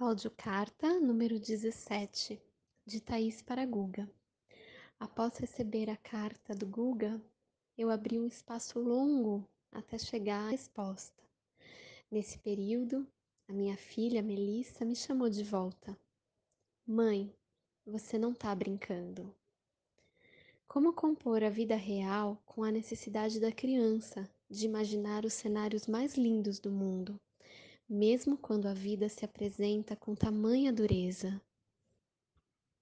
Audiocarta número 17, de Thaís para Guga. Após receber a carta do Guga, eu abri um espaço longo até chegar à resposta. Nesse período, a minha filha Melissa me chamou de volta. Mãe, você não tá brincando. Como compor a vida real com a necessidade da criança de imaginar os cenários mais lindos do mundo? Mesmo quando a vida se apresenta com tamanha dureza.